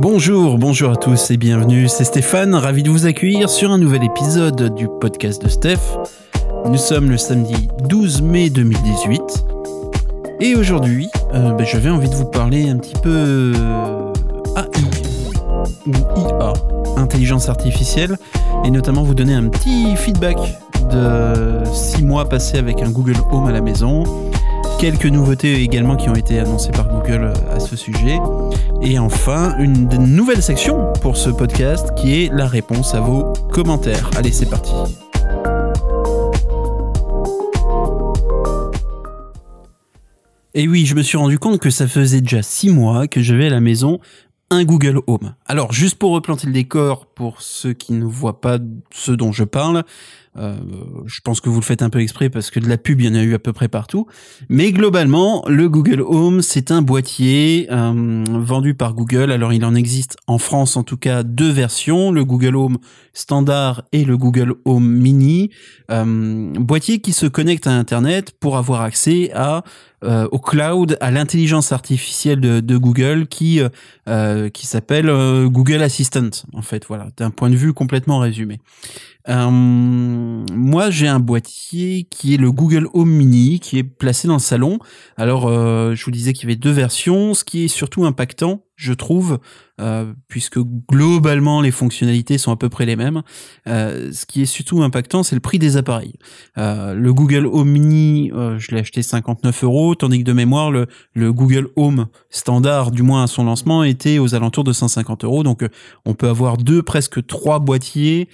Bonjour, bonjour à tous et bienvenue, c'est Stéphane, ravi de vous accueillir sur un nouvel épisode du podcast de Steph. Nous sommes le samedi 12 mai 2018 et aujourd'hui euh, ben, j'avais envie de vous parler un petit peu euh, AI ou IA, intelligence artificielle, et notamment vous donner un petit feedback de 6 mois passés avec un Google Home à la maison, quelques nouveautés également qui ont été annoncées par Google à ce sujet. Et enfin, une nouvelle section pour ce podcast qui est la réponse à vos commentaires. Allez, c'est parti. Et oui, je me suis rendu compte que ça faisait déjà six mois que j'avais à la maison un Google Home. Alors, juste pour replanter le décor, pour ceux qui ne voient pas ce dont je parle, euh, je pense que vous le faites un peu exprès parce que de la pub, il y en a eu à peu près partout. Mais globalement, le Google Home, c'est un boîtier euh, vendu par Google. Alors, il en existe en France, en tout cas, deux versions, le Google Home standard et le Google Home mini. Euh, boîtier qui se connecte à Internet pour avoir accès à euh, au cloud, à l'intelligence artificielle de, de, Google qui euh, qui s'appelle Google Assistant. En fait, voilà, d'un point de vue complètement résumé. Euh, moi, j'ai un boîtier qui est le Google Home Mini, qui est placé dans le salon. Alors, euh, je vous disais qu'il y avait deux versions. Ce qui est surtout impactant, je trouve, euh, puisque globalement les fonctionnalités sont à peu près les mêmes. Euh, ce qui est surtout impactant, c'est le prix des appareils. Euh, le Google Home Mini, je l'ai acheté 59 euros, tandis que de mémoire, le, le, Google Home standard, du moins à son lancement, était aux alentours de 150 euros. Donc on peut avoir deux, presque trois boîtiers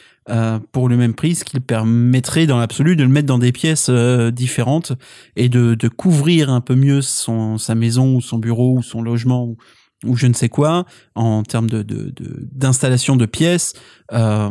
pour le même prix, ce qui permettrait dans l'absolu de le mettre dans des pièces différentes et de, de, couvrir un peu mieux son, sa maison ou son bureau ou son logement ou je ne sais quoi en termes de d'installation de, pièces euh,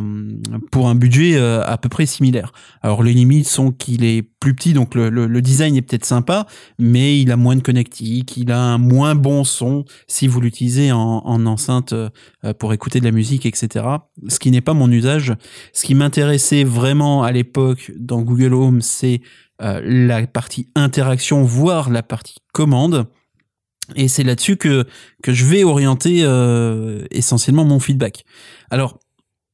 pour un budget euh, à peu près similaire. Alors les limites sont qu'il est plus petit, donc le, design est peut-être sympa, mais il a moins de connectique, il a un moins bon son si vous l'utilisez en, en, enceinte euh, pour écouter de la musique, etc. Ce qui n'est pas mon usage. Ce qui m'intéressait vraiment à l'époque dans Google Home, c'est la partie interaction, voire la partie commande. Et c'est là-dessus que, que je vais orienter euh, essentiellement mon feedback. Alors,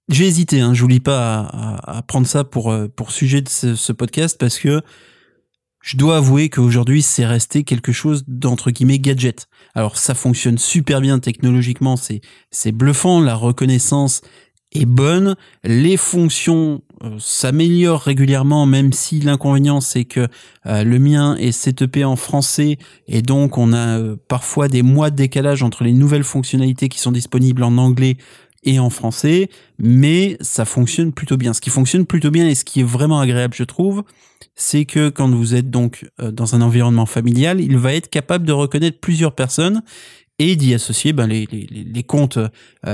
j'ai hésité, hein, je vous lis pas à, prendre ça pour, euh, pour sujet de ce, podcast parce que je dois avouer qu'aujourd'hui c'est resté quelque chose d'entre guillemets gadget. Alors ça fonctionne super bien technologiquement, c'est c'est bluffant, la reconnaissance est bonne, les fonctions euh, s'améliorent régulièrement, même si l'inconvénient c'est que euh, le mien est setupé en français et donc on a euh, parfois des mois de décalage entre les nouvelles fonctionnalités qui sont disponibles en anglais et en français, mais ça fonctionne plutôt bien. Ce qui fonctionne plutôt bien et ce qui est vraiment agréable, je trouve, c'est que quand vous êtes donc dans un environnement familial, il va être capable de reconnaître plusieurs personnes et d'y associer ben, euh,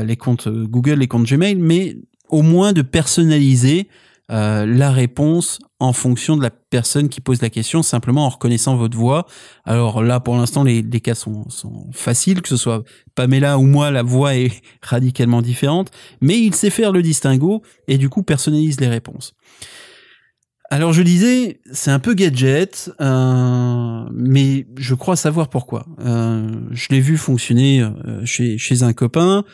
les comptes Google, les comptes Gmail, mais au moins de personnaliser euh, la réponse en fonction de la personne qui pose la question, simplement en reconnaissant votre voix. Alors là, pour l'instant, les, les cas sont, sont, faciles, que ce soit Pamela ou moi, la voix est radicalement différente, mais il sait faire le distinguo et du coup personnalise les réponses. Alors je disais, c'est un peu gadget, euh, mais je crois savoir pourquoi. Euh, je l'ai vu fonctionner euh, chez, chez un copain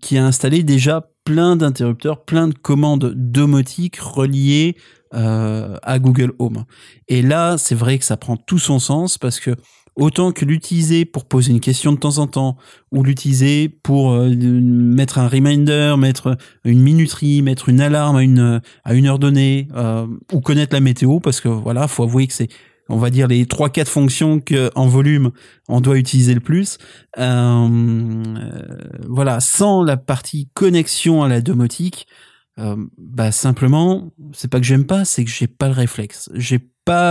qui a installé déjà plein d'interrupteurs, plein de commandes domotiques reliées à Google Home. Et là, c'est vrai que ça prend tout son sens parce que autant que l'utiliser pour poser une question de temps en temps, ou l'utiliser pour euh, mettre un reminder, mettre une minuterie, mettre une alarme à une à une heure donnée, euh, ou connaître la météo, parce que voilà, faut avouer que c'est on va dire les trois quatre fonctions que en volume on doit utiliser le plus. Euh, voilà, sans la partie connexion à la domotique, bah simplement, c'est pas que j'aime pas, c'est que j'ai pas le réflexe. J'ai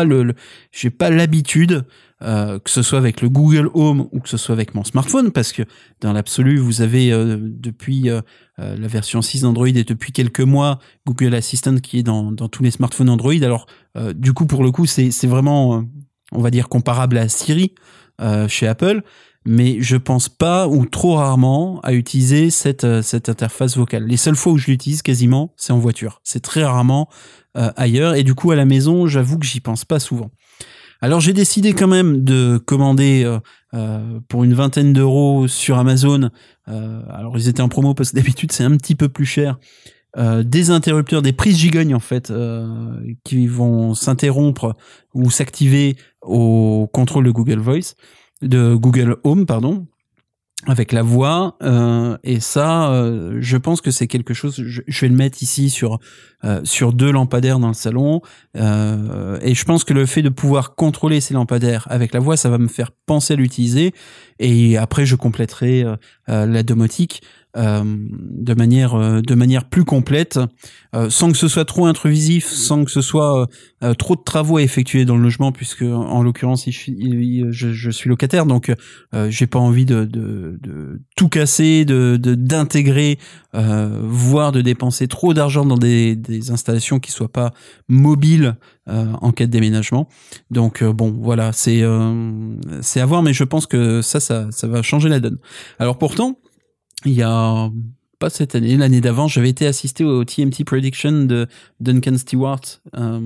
le j'ai pas l'habitude euh, que ce soit avec le Google Home ou que ce soit avec mon smartphone, parce que dans l'absolu, vous avez euh, depuis euh, la version 6 d'Android et depuis quelques mois Google Assistant qui est dans, dans tous les smartphones Android. Alors, du coup, pour le coup, c'est vraiment, on va dire, comparable à Siri chez Apple. Mais je pense pas ou trop rarement à utiliser cette, cette interface vocale. Les seules fois où je l'utilise quasiment, c'est en voiture. C'est très rarement ailleurs. Et du coup, à la maison, j'avoue que j'y pense pas souvent. Alors j'ai décidé quand même de commander euh, euh, pour une vingtaine d'euros sur Amazon. Euh, alors ils étaient en promo parce que d'habitude c'est un petit peu plus cher. des interrupteurs, des prises gigognes en fait, qui vont s'interrompre ou s'activer au contrôle de Google Voice, de Google Home, pardon avec la voix euh, et ça euh, je pense que c'est quelque chose je, vais le mettre ici sur euh, sur deux lampadaires dans le salon et je pense que le fait de pouvoir contrôler ces lampadaires avec la voix ça va me faire penser à l'utiliser et après je compléterai la domotique euh, de manière euh, de manière plus complète, euh, sans que ce soit trop intrusif, sans que ce soit trop de travaux à effectuer dans le logement, puisque en l'occurrence je, suis locataire, donc j'ai pas envie de, tout casser, de d'intégrer, voire de dépenser trop d'argent dans des, des installations qui soient pas mobiles en cas de déménagement. Donc bon, voilà, c'est c'est à voir, mais je pense que ça, ça, va changer la donne. Alors pourtant, il y a pas cette année, l'année d'avant, j'avais été assisté au TMT Prediction de Duncan Stewart, euh,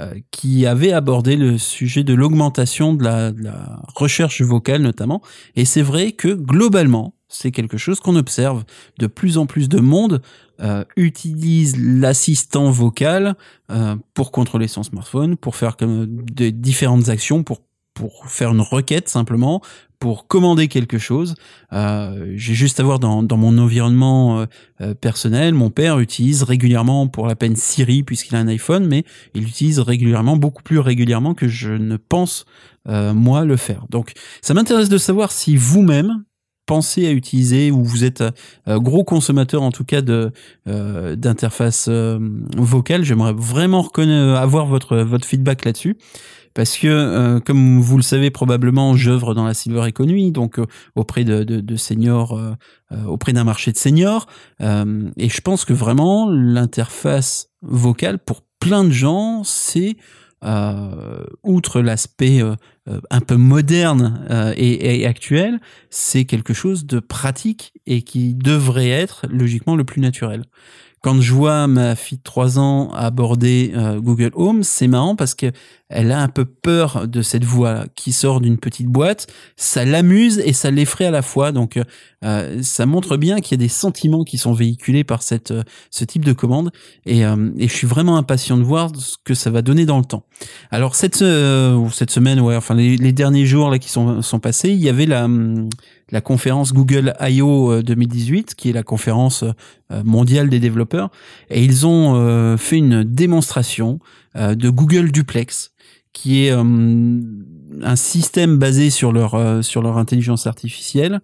euh, qui avait abordé le sujet de l'augmentation de la, de la, recherche vocale notamment. Et c'est vrai que globalement, c'est quelque chose qu'on observe. De plus en plus de monde euh, utilise l'assistant vocal euh, pour contrôler son smartphone, pour faire comme de différentes actions, pour pour faire une requête simplement, pour commander quelque chose. Euh, J'ai juste à voir dans, dans mon environnement euh, euh, personnel, mon père utilise régulièrement pour la peine Siri puisqu'il a un iPhone, mais il utilise régulièrement, beaucoup plus régulièrement que je ne pense euh, moi le faire. Donc ça m'intéresse de savoir si vous-même pensez à utiliser ou vous êtes gros consommateur en tout cas de d'interface vocale. J'aimerais vraiment avoir votre votre feedback là-dessus parce que euh, comme vous le savez probablement, j'œuvre dans la silver economy, donc euh, auprès de, seniors, euh, auprès d'un marché de seniors, et je pense que vraiment l'interface vocale pour plein de gens, c'est outre l'aspect un peu moderne et, actuel, c'est quelque chose de pratique et qui devrait être logiquement le plus naturel quand je vois ma fille de 3 ans aborder euh, Google Home, c'est marrant parce que elle a un peu peur de cette voix qui sort d'une petite boîte. Ça l'amuse et ça l'effraie à la fois. Donc, euh, ça montre bien qu'il y a des sentiments qui sont véhiculés par cette euh, ce type de commande. Et, je suis vraiment impatient de voir ce que ça va donner dans le temps. Alors cette cette semaine, ouais, enfin les, les, derniers jours là qui sont sont passés, il y avait la hum, la conférence Google I.O. 2018, euh, qui est la conférence euh, mondiale des développeurs, et ils ont euh, fait une démonstration de Google Duplex, qui est un système basé sur leur sur leur intelligence artificielle,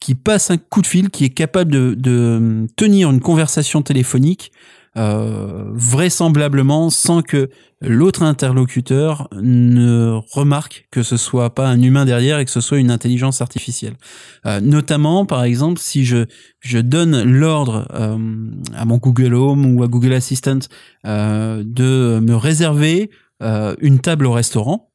qui passe un coup de fil, qui est capable de, de tenir une conversation téléphonique euh, vraisemblablement sans que l'autre interlocuteur ne remarque que ce soit pas un humain derrière et que ce soit une intelligence artificielle. Euh, notamment, par exemple, si je je donne l'ordre euh, à mon Google Home ou à Google Assistant de me réserver une table au restaurant,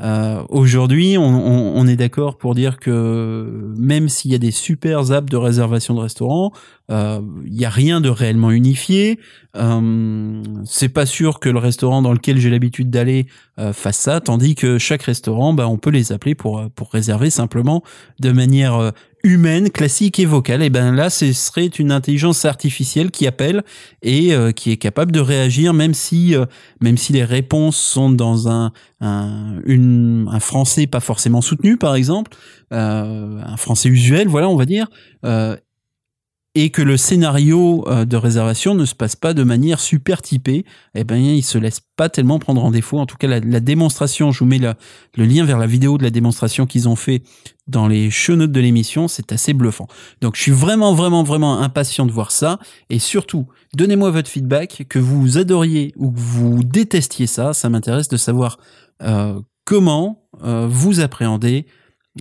euh, Aujourd'hui, on, on, on, est d'accord pour dire que même s'il y a des super apps de réservation de restaurants, euh, il n'y a rien de réellement unifié. Euh, c'est pas sûr que le restaurant dans lequel j'ai l'habitude d'aller euh, fasse ça, tandis que chaque restaurant, bah, on peut les appeler pour pour réserver simplement de manière euh, humaine, classique et vocale. Et ben là, ce serait une intelligence artificielle qui appelle et euh, qui est capable de réagir, même si si les réponses sont dans un français pas forcément soutenu, par exemple, un français usuel, voilà, on va dire et que le scénario euh, de réservation ne se passe pas de manière super typée, eh ben il se laisse pas tellement prendre en défaut. En tout cas, la, démonstration, je vous mets le lien vers la vidéo de la démonstration qu'ils ont fait dans les show notes de l'émission, c'est assez bluffant. Donc je suis vraiment vraiment vraiment impatient de voir ça et surtout donnez-moi votre feedback que vous adoriez ou que vous détestiez ça, ça m'intéresse de savoir euh, comment euh, vous appréhendez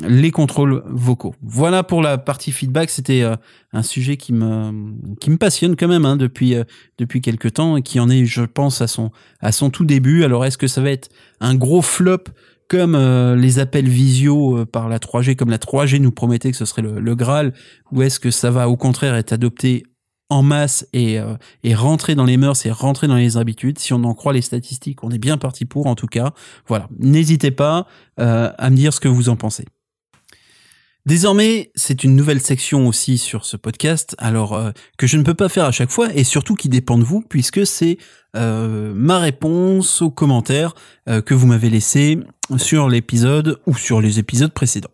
les contrôles vocaux. Voilà pour la partie feedback. C'était euh, un sujet qui me qui me passionne quand même hein, depuis euh, depuis quelques temps et qui en est, je pense, à son à son tout début. Alors est-ce que ça va être un gros flop comme euh, les appels visio par la 3G, comme la 3G nous promettait que ce serait le, le Graal, ou est-ce que ça va au contraire être adopté en masse et, euh, et rentrer dans les mœurs et rentrer dans les habitudes? Si on en croit les statistiques, on est bien parti pour en tout cas. Voilà, n'hésitez pas euh, à me dire ce que vous en pensez. Désormais, c'est une nouvelle section aussi sur ce podcast, alors euh, que je ne peux pas faire à chaque fois et surtout qui dépend de vous puisque c'est euh, ma réponse aux commentaires euh, que vous m'avez laissés sur l'épisode ou sur les épisodes précédents.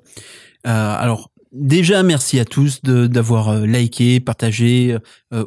alors Déjà, merci à tous d'avoir liké, partagé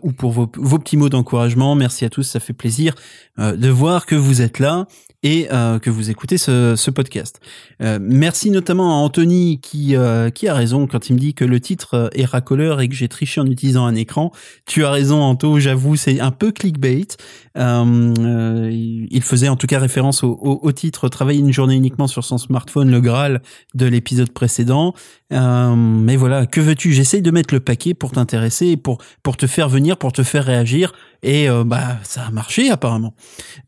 ou pour vos, vos petits mots d'encouragement. Merci à tous, ça fait plaisir de voir que vous êtes là et euh, que vous écoutez ce, podcast. Euh, merci notamment à Anthony qui, euh, qui a raison quand il me dit que le titre est racoleur et que j'ai triché en utilisant un écran. Tu as raison Anto, j'avoue, c'est un peu clickbait. il faisait en tout cas référence au, au, titre Travailler une journée uniquement sur son smartphone, le Graal de l'épisode précédent. mais voilà, que veux-tu? J'essaye de mettre le paquet pour t'intéresser, pour, pour te faire venir, pour te faire réagir et bah ça a marché apparemment.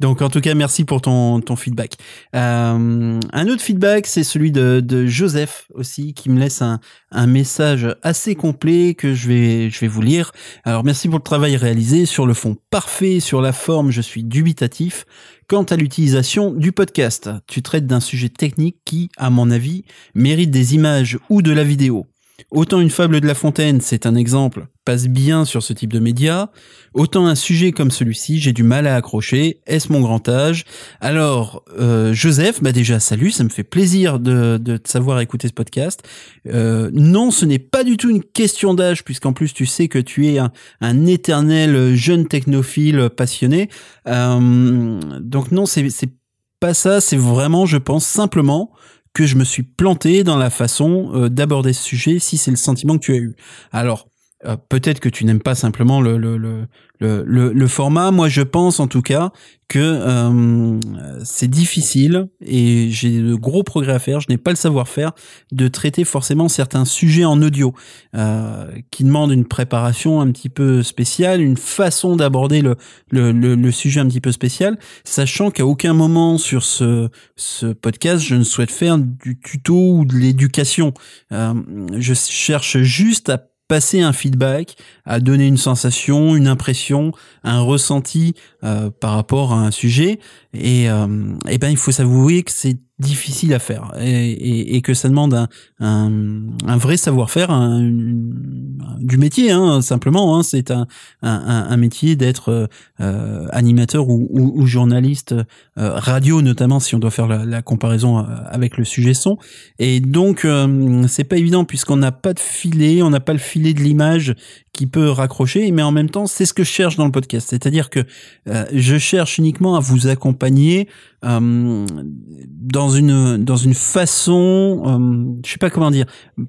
Donc en tout cas merci pour ton ton feedback. Euh, un autre feedback c'est celui de, Joseph aussi qui me laisse un, un message assez complet que je vais je vais vous lire. Alors merci pour le travail réalisé sur le fond parfait, sur la forme je suis dubitatif. Quant à l'utilisation du podcast, tu traites d'un sujet technique qui, à mon avis, mérite des images ou de la vidéo. Autant une fable de La Fontaine, c'est un exemple, passe bien sur ce type de média, autant un sujet comme celui-ci, j'ai du mal à accrocher, est-ce mon grand âge? Alors, euh, Joseph, bah déjà salut, ça me fait plaisir de, de savoir écouter ce podcast. Euh, non, ce n'est pas du tout une question d'âge, puisqu'en plus tu sais que tu es un, un éternel jeune technophile passionné. Euh, donc non, c'est pas ça, c'est vraiment, je pense, simplement que je me suis planté dans la façon euh, d'aborder ce sujet si c'est le sentiment que tu as eu. Alors, euh, peut-être que tu n'aimes pas simplement le, le, le, le, le format. Moi, je pense en tout cas que euh, c'est difficile et j'ai de gros progrès à faire. Je n'ai pas le savoir-faire de traiter forcément certains sujets en audio euh, qui demandent une préparation un petit peu spéciale, une façon d'aborder le, le, sujet un petit peu spécial, sachant qu'à aucun moment sur ce, ce podcast, je ne souhaite faire du tuto ou de l'éducation. Euh, je cherche juste à passer un feedback, à donner une sensation, une impression, un ressenti euh, par rapport à un sujet. Et, euh, et ben il faut s'avouer que c'est difficile à faire. Et, et, que ça demande un, un, un vrai savoir-faire du métier hein, simplement hein, c'est un, un, métier d'être euh, animateur ou, ou, journaliste euh, radio notamment si on doit faire la, la, comparaison euh, avec le sujet son. Et donc euh, c'est pas évident puisqu'on n'a pas de filet on n'a pas le filet de l'image qui peut raccrocher, mais en même temps, c'est ce que je cherche dans le podcast. C'est-à-dire que euh, je cherche uniquement à vous accompagner euh, dans une dans une façon, euh, je sais pas comment dire,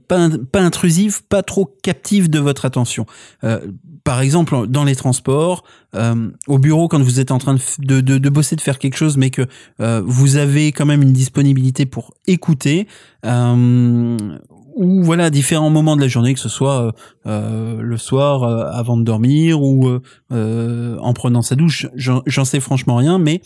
pas pas intrusive, pas trop captive de votre attention. Euh, par exemple, dans les transports, au bureau, quand vous êtes en train de, de, bosser, de faire quelque chose, mais que vous avez quand même une disponibilité pour écouter, ou voilà différents moments de la journée, que ce soit euh, euh le soir euh, avant de dormir ou euh, en prenant sa douche. J'en sais franchement rien, mais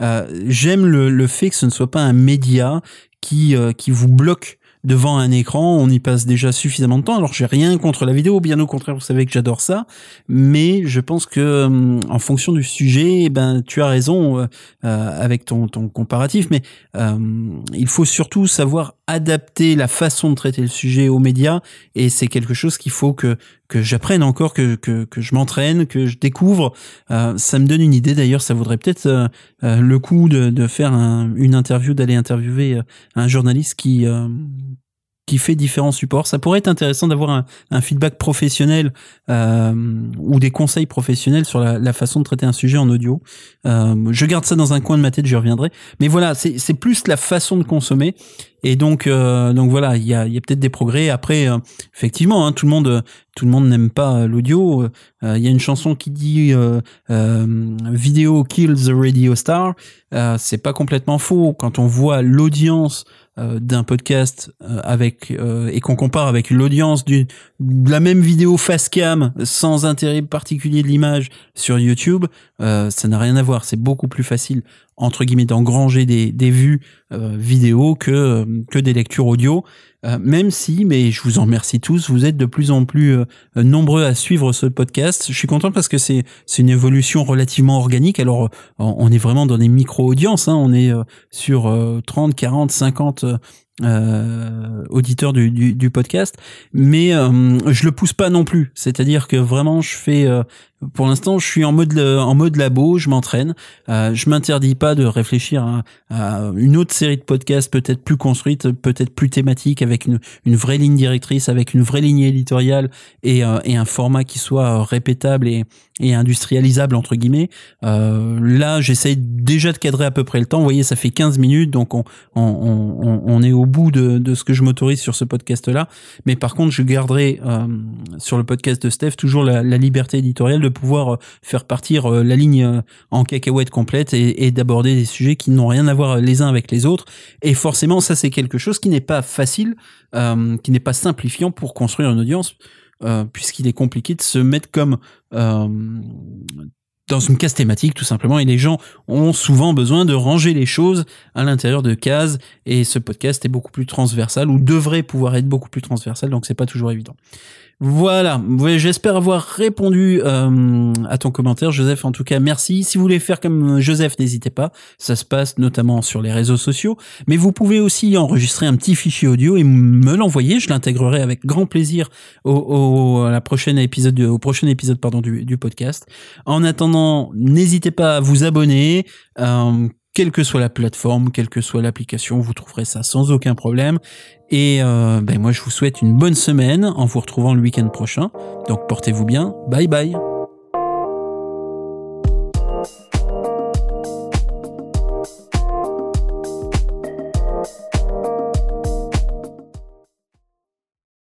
j'aime le, le, fait que ce ne soit pas un média qui qui vous bloque devant un écran, on y passe déjà suffisamment de temps. Alors j'ai rien contre la vidéo, bien au contraire, vous savez que j'adore ça, mais je pense que euh, en fonction du sujet, eh ben tu as raison euh, euh, avec ton, ton comparatif, mais il faut surtout savoir adapter la façon de traiter le sujet aux médias, et c'est quelque chose qu'il faut que que j'apprenne encore, que, que, que je m'entraîne, que je découvre. ça me donne une idée d'ailleurs, ça vaudrait peut-être le coup de, de faire une interview, d'aller interviewer un journaliste qui qui fait différents supports. Ça pourrait être intéressant d'avoir un, un, feedback professionnel euh, ou des conseils professionnels sur la, la, façon de traiter un sujet en audio. Euh, je garde ça dans un coin de ma tête, j'y reviendrai. Mais voilà, c'est plus la façon de consommer. Et donc, euh, donc voilà, il y a, y peut-être des progrès. Après, euh, effectivement, hein, tout le monde, tout le monde n'aime pas l'audio. Euh, il y a une chanson qui dit "Video kills the radio star". c'est pas complètement faux quand on voit l'audience d'un podcast avec et qu'on compare avec l'audience de la même vidéo face cam sans intérêt particulier de l'image sur YouTube, ça n'a rien à voir. C'est beaucoup plus facile entre guillemets d'engranger des, des vues euh, vidéo que que des lectures audio. Euh, même si, mais je vous en remercie tous, vous êtes de plus en plus euh, nombreux à suivre ce podcast. Je suis content parce que c'est c'est une évolution relativement organique. Alors on est vraiment dans des micro audiences. Hein. On est sur 30, 40, 50 euh, auditeur du, du, du, podcast, mais euh, je le pousse pas non plus. C'est-à-dire que vraiment, je fais euh, pour l'instant, je suis en mode en mode labo, je m'entraîne. Euh, je m'interdis pas de réfléchir à, à, une autre série de podcasts peut-être plus construite, peut-être plus thématique, avec une, une, vraie ligne directrice, avec une vraie ligne éditoriale et, euh, et un format qui soit répétable et, et industrialisable entre guillemets. Euh, là, j'essaye déjà de cadrer à peu près le temps. Vous voyez, ça fait 15 minutes, donc on, on, on, on est au bout de, de ce que je m'autorise sur ce podcast-là. Mais par contre, je garderai euh, sur le podcast de Steph toujours la, liberté éditoriale de pouvoir euh, faire partir euh, la ligne en cacahuète complète et, d'aborder des sujets qui n'ont rien à voir les uns avec les autres. Et forcément, ça c'est quelque chose qui n'est pas facile, qui n'est pas simplifiant pour construire une audience, puisqu'il est compliqué de se mettre comme dans une case thématique tout simplement et les gens ont souvent besoin de ranger les choses à l'intérieur de cases et ce podcast est beaucoup plus transversal ou devrait pouvoir être beaucoup plus transversal donc c'est pas toujours évident. Voilà, j'espère avoir répondu euh, à ton commentaire, Joseph. En tout cas, merci. Si vous voulez faire comme Joseph, n'hésitez pas. Ça se passe notamment sur les réseaux sociaux, mais vous pouvez aussi enregistrer un petit fichier audio et me l'envoyer. Je l'intégrerai avec grand plaisir au, prochain épisode du podcast. En attendant, n'hésitez pas à vous abonner. Euh, quelle que soit la plateforme, quelle que soit l'application, vous trouverez ça sans aucun problème. Et euh, ben moi, je vous souhaite une bonne semaine en vous retrouvant le week-end prochain. Donc portez-vous bien. Bye bye.